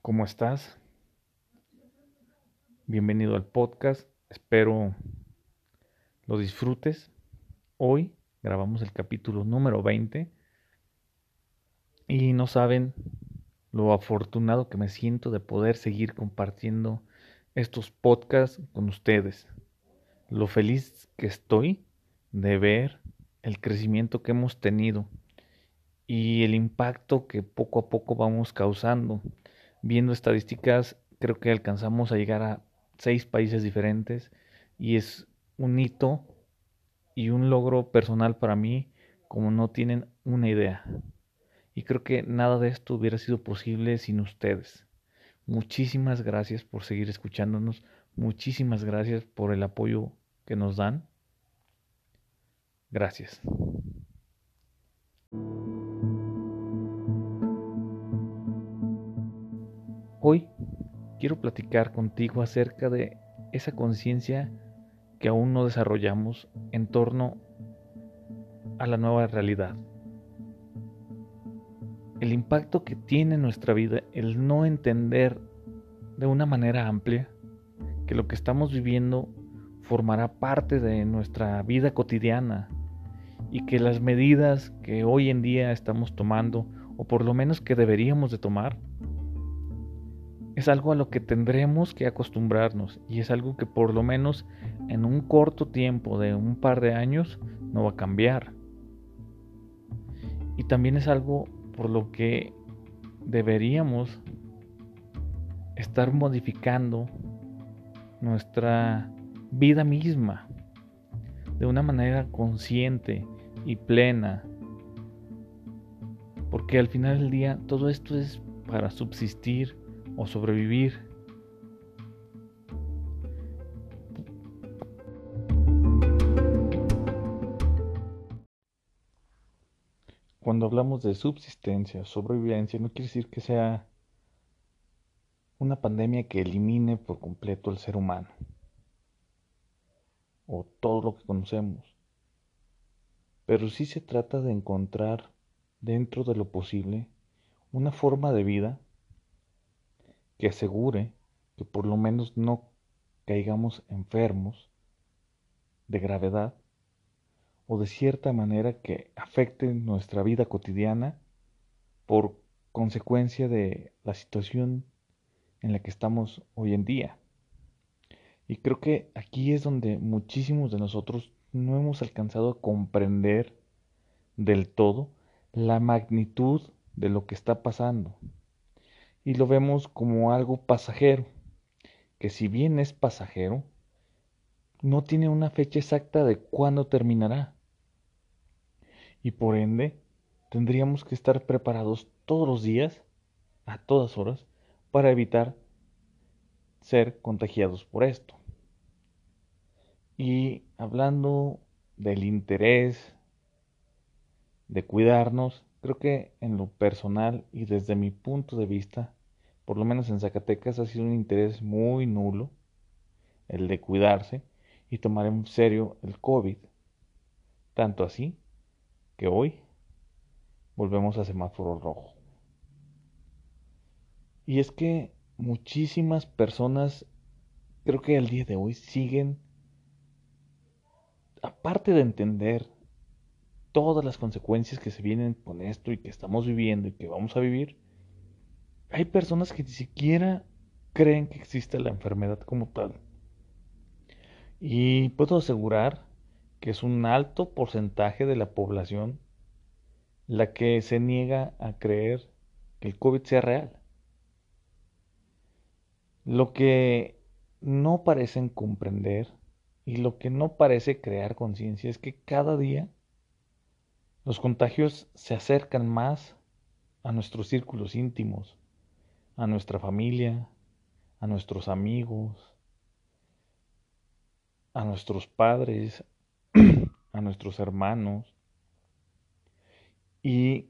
¿Cómo estás? Bienvenido al podcast. Espero lo disfrutes. Hoy grabamos el capítulo número 20 y no saben lo afortunado que me siento de poder seguir compartiendo estos podcasts con ustedes. Lo feliz que estoy de ver el crecimiento que hemos tenido y el impacto que poco a poco vamos causando. Viendo estadísticas, creo que alcanzamos a llegar a seis países diferentes y es un hito y un logro personal para mí como no tienen una idea. Y creo que nada de esto hubiera sido posible sin ustedes. Muchísimas gracias por seguir escuchándonos. Muchísimas gracias por el apoyo que nos dan. Gracias. Quiero platicar contigo acerca de esa conciencia que aún no desarrollamos en torno a la nueva realidad. El impacto que tiene en nuestra vida el no entender de una manera amplia que lo que estamos viviendo formará parte de nuestra vida cotidiana y que las medidas que hoy en día estamos tomando, o por lo menos que deberíamos de tomar, es algo a lo que tendremos que acostumbrarnos y es algo que por lo menos en un corto tiempo de un par de años no va a cambiar. Y también es algo por lo que deberíamos estar modificando nuestra vida misma de una manera consciente y plena. Porque al final del día todo esto es para subsistir o sobrevivir. Cuando hablamos de subsistencia, sobrevivencia, no quiere decir que sea una pandemia que elimine por completo al ser humano o todo lo que conocemos. Pero sí se trata de encontrar dentro de lo posible una forma de vida que asegure que por lo menos no caigamos enfermos de gravedad o de cierta manera que afecte nuestra vida cotidiana por consecuencia de la situación en la que estamos hoy en día. Y creo que aquí es donde muchísimos de nosotros no hemos alcanzado a comprender del todo la magnitud de lo que está pasando. Y lo vemos como algo pasajero, que si bien es pasajero, no tiene una fecha exacta de cuándo terminará. Y por ende, tendríamos que estar preparados todos los días, a todas horas, para evitar ser contagiados por esto. Y hablando del interés de cuidarnos, creo que en lo personal y desde mi punto de vista, por lo menos en Zacatecas ha sido un interés muy nulo el de cuidarse y tomar en serio el COVID. Tanto así que hoy volvemos a semáforo rojo. Y es que muchísimas personas, creo que al día de hoy, siguen aparte de entender todas las consecuencias que se vienen con esto y que estamos viviendo y que vamos a vivir, hay personas que ni siquiera creen que existe la enfermedad como tal. Y puedo asegurar que es un alto porcentaje de la población la que se niega a creer que el COVID sea real. Lo que no parecen comprender y lo que no parece crear conciencia es que cada día los contagios se acercan más a nuestros círculos íntimos, a nuestra familia, a nuestros amigos, a nuestros padres, a nuestros hermanos. Y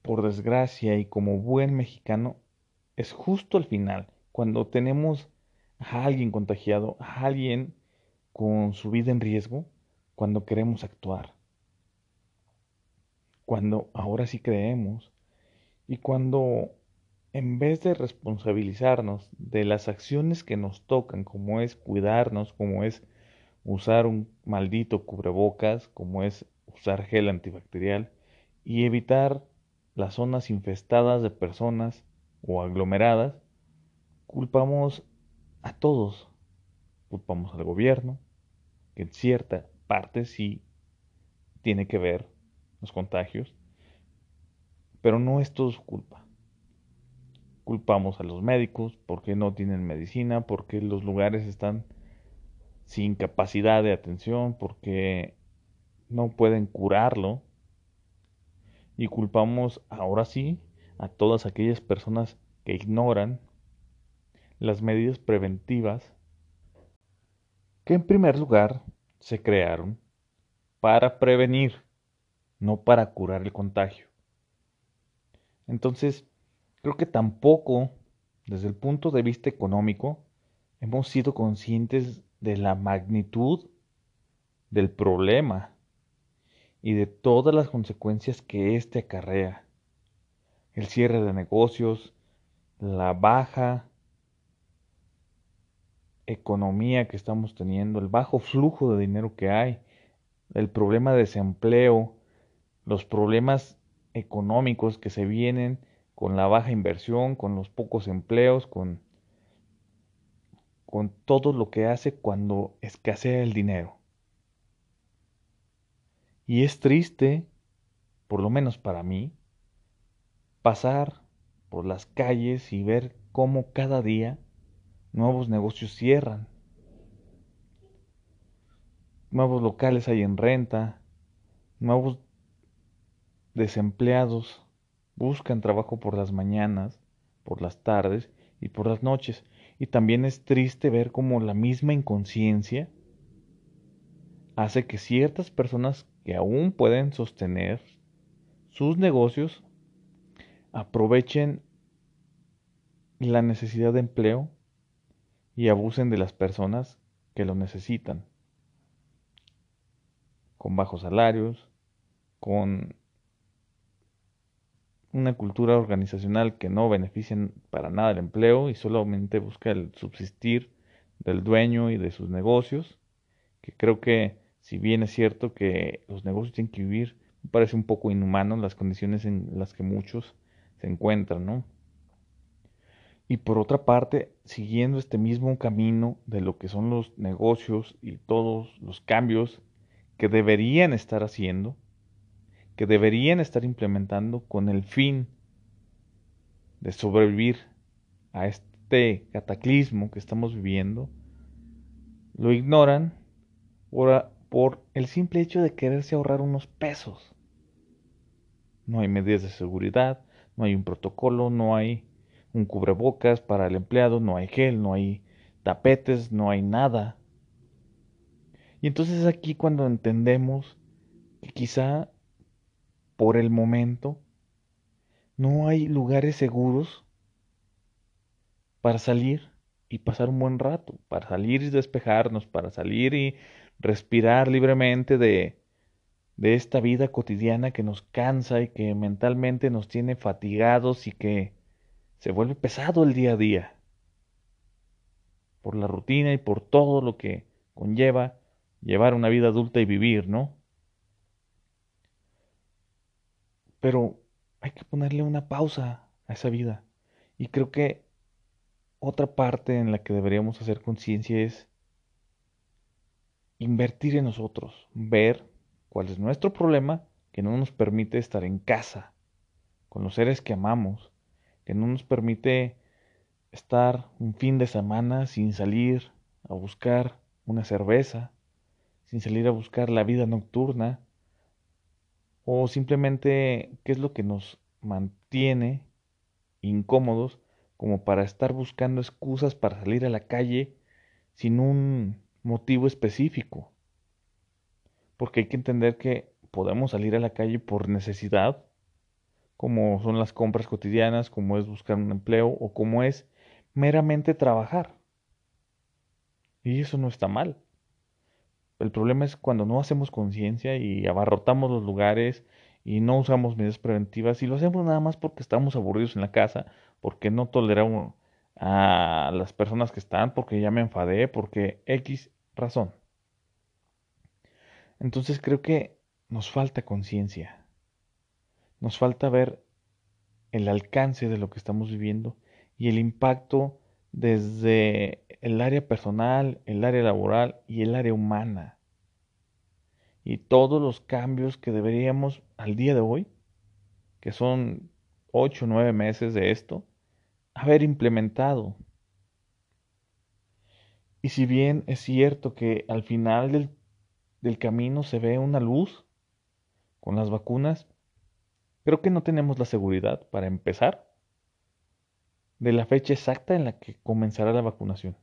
por desgracia y como buen mexicano, es justo al final, cuando tenemos a alguien contagiado, a alguien con su vida en riesgo cuando queremos actuar, cuando ahora sí creemos y cuando en vez de responsabilizarnos de las acciones que nos tocan, como es cuidarnos, como es usar un maldito cubrebocas, como es usar gel antibacterial y evitar las zonas infestadas de personas o aglomeradas, culpamos a todos. Culpamos al gobierno, que en cierta parte sí tiene que ver los contagios, pero no es todo su culpa. Culpamos a los médicos porque no tienen medicina, porque los lugares están sin capacidad de atención, porque no pueden curarlo. Y culpamos ahora sí a todas aquellas personas que ignoran las medidas preventivas que en primer lugar se crearon para prevenir, no para curar el contagio. Entonces, creo que tampoco, desde el punto de vista económico, hemos sido conscientes de la magnitud del problema y de todas las consecuencias que éste acarrea. El cierre de negocios, la baja economía que estamos teniendo, el bajo flujo de dinero que hay, el problema de desempleo, los problemas económicos que se vienen con la baja inversión, con los pocos empleos, con, con todo lo que hace cuando escasea el dinero. Y es triste, por lo menos para mí, pasar por las calles y ver cómo cada día nuevos negocios cierran, nuevos locales hay en renta, nuevos desempleados buscan trabajo por las mañanas, por las tardes y por las noches. Y también es triste ver cómo la misma inconsciencia hace que ciertas personas que aún pueden sostener sus negocios aprovechen la necesidad de empleo y abusen de las personas que lo necesitan, con bajos salarios, con una cultura organizacional que no beneficia para nada el empleo y solamente busca el subsistir del dueño y de sus negocios, que creo que si bien es cierto que los negocios tienen que vivir, me parece un poco inhumano las condiciones en las que muchos se encuentran, ¿no? Y por otra parte, siguiendo este mismo camino de lo que son los negocios y todos los cambios que deberían estar haciendo, que deberían estar implementando con el fin de sobrevivir a este cataclismo que estamos viviendo, lo ignoran por, por el simple hecho de quererse ahorrar unos pesos. No hay medidas de seguridad, no hay un protocolo, no hay un cubrebocas para el empleado, no hay gel, no hay tapetes, no hay nada. Y entonces es aquí cuando entendemos que quizá por el momento no hay lugares seguros para salir y pasar un buen rato, para salir y despejarnos, para salir y respirar libremente de, de esta vida cotidiana que nos cansa y que mentalmente nos tiene fatigados y que se vuelve pesado el día a día por la rutina y por todo lo que conlleva llevar una vida adulta y vivir, ¿no? Pero hay que ponerle una pausa a esa vida. Y creo que otra parte en la que deberíamos hacer conciencia es invertir en nosotros, ver cuál es nuestro problema que no nos permite estar en casa, con los seres que amamos, que no nos permite estar un fin de semana sin salir a buscar una cerveza, sin salir a buscar la vida nocturna, o simplemente qué es lo que nos mantiene incómodos como para estar buscando excusas para salir a la calle sin un motivo específico. Porque hay que entender que podemos salir a la calle por necesidad como son las compras cotidianas, como es buscar un empleo o como es meramente trabajar. Y eso no está mal. El problema es cuando no hacemos conciencia y abarrotamos los lugares y no usamos medidas preventivas y lo hacemos nada más porque estamos aburridos en la casa, porque no toleramos a las personas que están, porque ya me enfadé, porque X razón. Entonces creo que nos falta conciencia, nos falta ver el alcance de lo que estamos viviendo y el impacto desde el área personal, el área laboral y el área humana. Y todos los cambios que deberíamos al día de hoy, que son ocho o nueve meses de esto, haber implementado. Y si bien es cierto que al final del, del camino se ve una luz con las vacunas, creo que no tenemos la seguridad para empezar de la fecha exacta en la que comenzará la vacunación.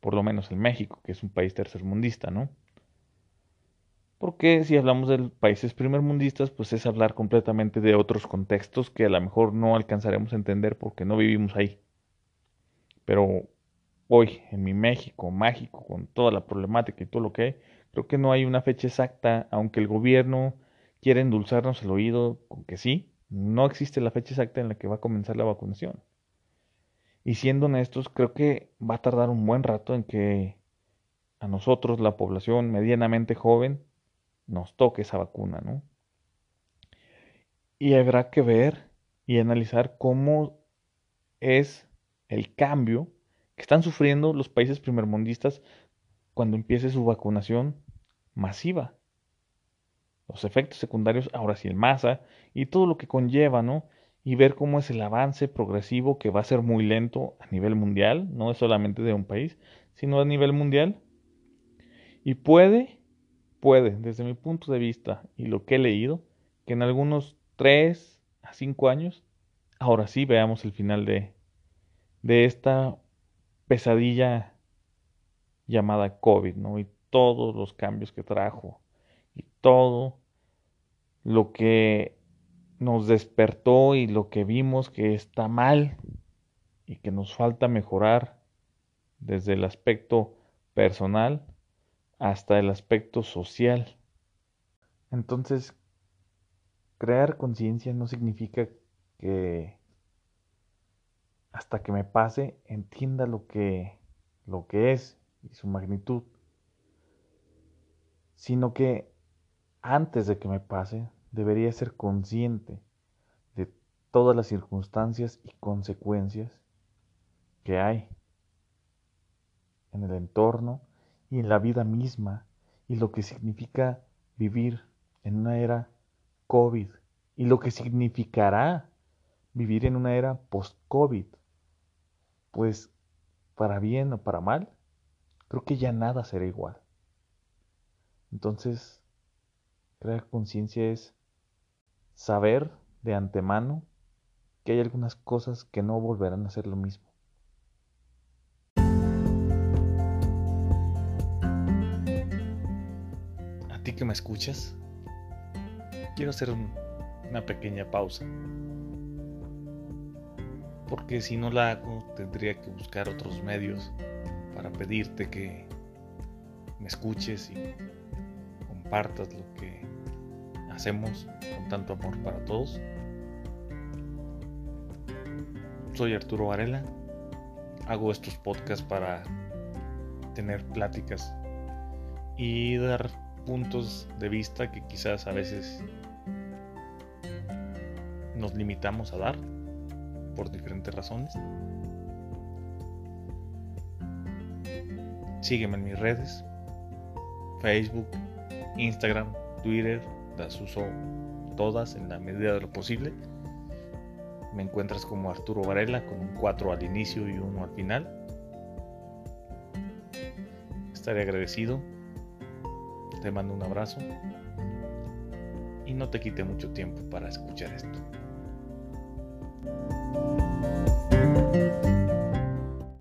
Por lo menos en México, que es un país tercermundista, ¿no? Porque si hablamos de países primermundistas, pues es hablar completamente de otros contextos que a lo mejor no alcanzaremos a entender porque no vivimos ahí. Pero hoy, en mi México mágico, con toda la problemática y todo lo que hay, creo que no hay una fecha exacta, aunque el gobierno quiera endulzarnos el oído con que sí, no existe la fecha exacta en la que va a comenzar la vacunación. Y siendo honestos, creo que va a tardar un buen rato en que a nosotros, la población medianamente joven, nos toque esa vacuna, ¿no? Y habrá que ver y analizar cómo es el cambio que están sufriendo los países primermundistas cuando empiece su vacunación masiva. Los efectos secundarios, ahora sí el masa y todo lo que conlleva, ¿no? Y ver cómo es el avance progresivo que va a ser muy lento a nivel mundial, no es solamente de un país, sino a nivel mundial. Y puede, puede, desde mi punto de vista y lo que he leído, que en algunos 3 a 5 años, ahora sí veamos el final de, de esta pesadilla llamada COVID, ¿no? Y todos los cambios que trajo y todo lo que nos despertó y lo que vimos que está mal y que nos falta mejorar desde el aspecto personal hasta el aspecto social. Entonces, crear conciencia no significa que hasta que me pase entienda lo que lo que es y su magnitud, sino que antes de que me pase debería ser consciente de todas las circunstancias y consecuencias que hay en el entorno y en la vida misma y lo que significa vivir en una era COVID y lo que significará vivir en una era post-COVID. Pues para bien o para mal, creo que ya nada será igual. Entonces, crear conciencia es saber de antemano que hay algunas cosas que no volverán a ser lo mismo. A ti que me escuchas, quiero hacer una pequeña pausa. Porque si no la hago, tendría que buscar otros medios para pedirte que me escuches y compartas lo que hacemos con tanto amor para todos. Soy Arturo Varela, hago estos podcasts para tener pláticas y dar puntos de vista que quizás a veces nos limitamos a dar por diferentes razones. Sígueme en mis redes, Facebook, Instagram, Twitter, las uso todas en la medida de lo posible. Me encuentras como Arturo Varela con un 4 al inicio y uno al final. Estaré agradecido. Te mando un abrazo. Y no te quite mucho tiempo para escuchar esto.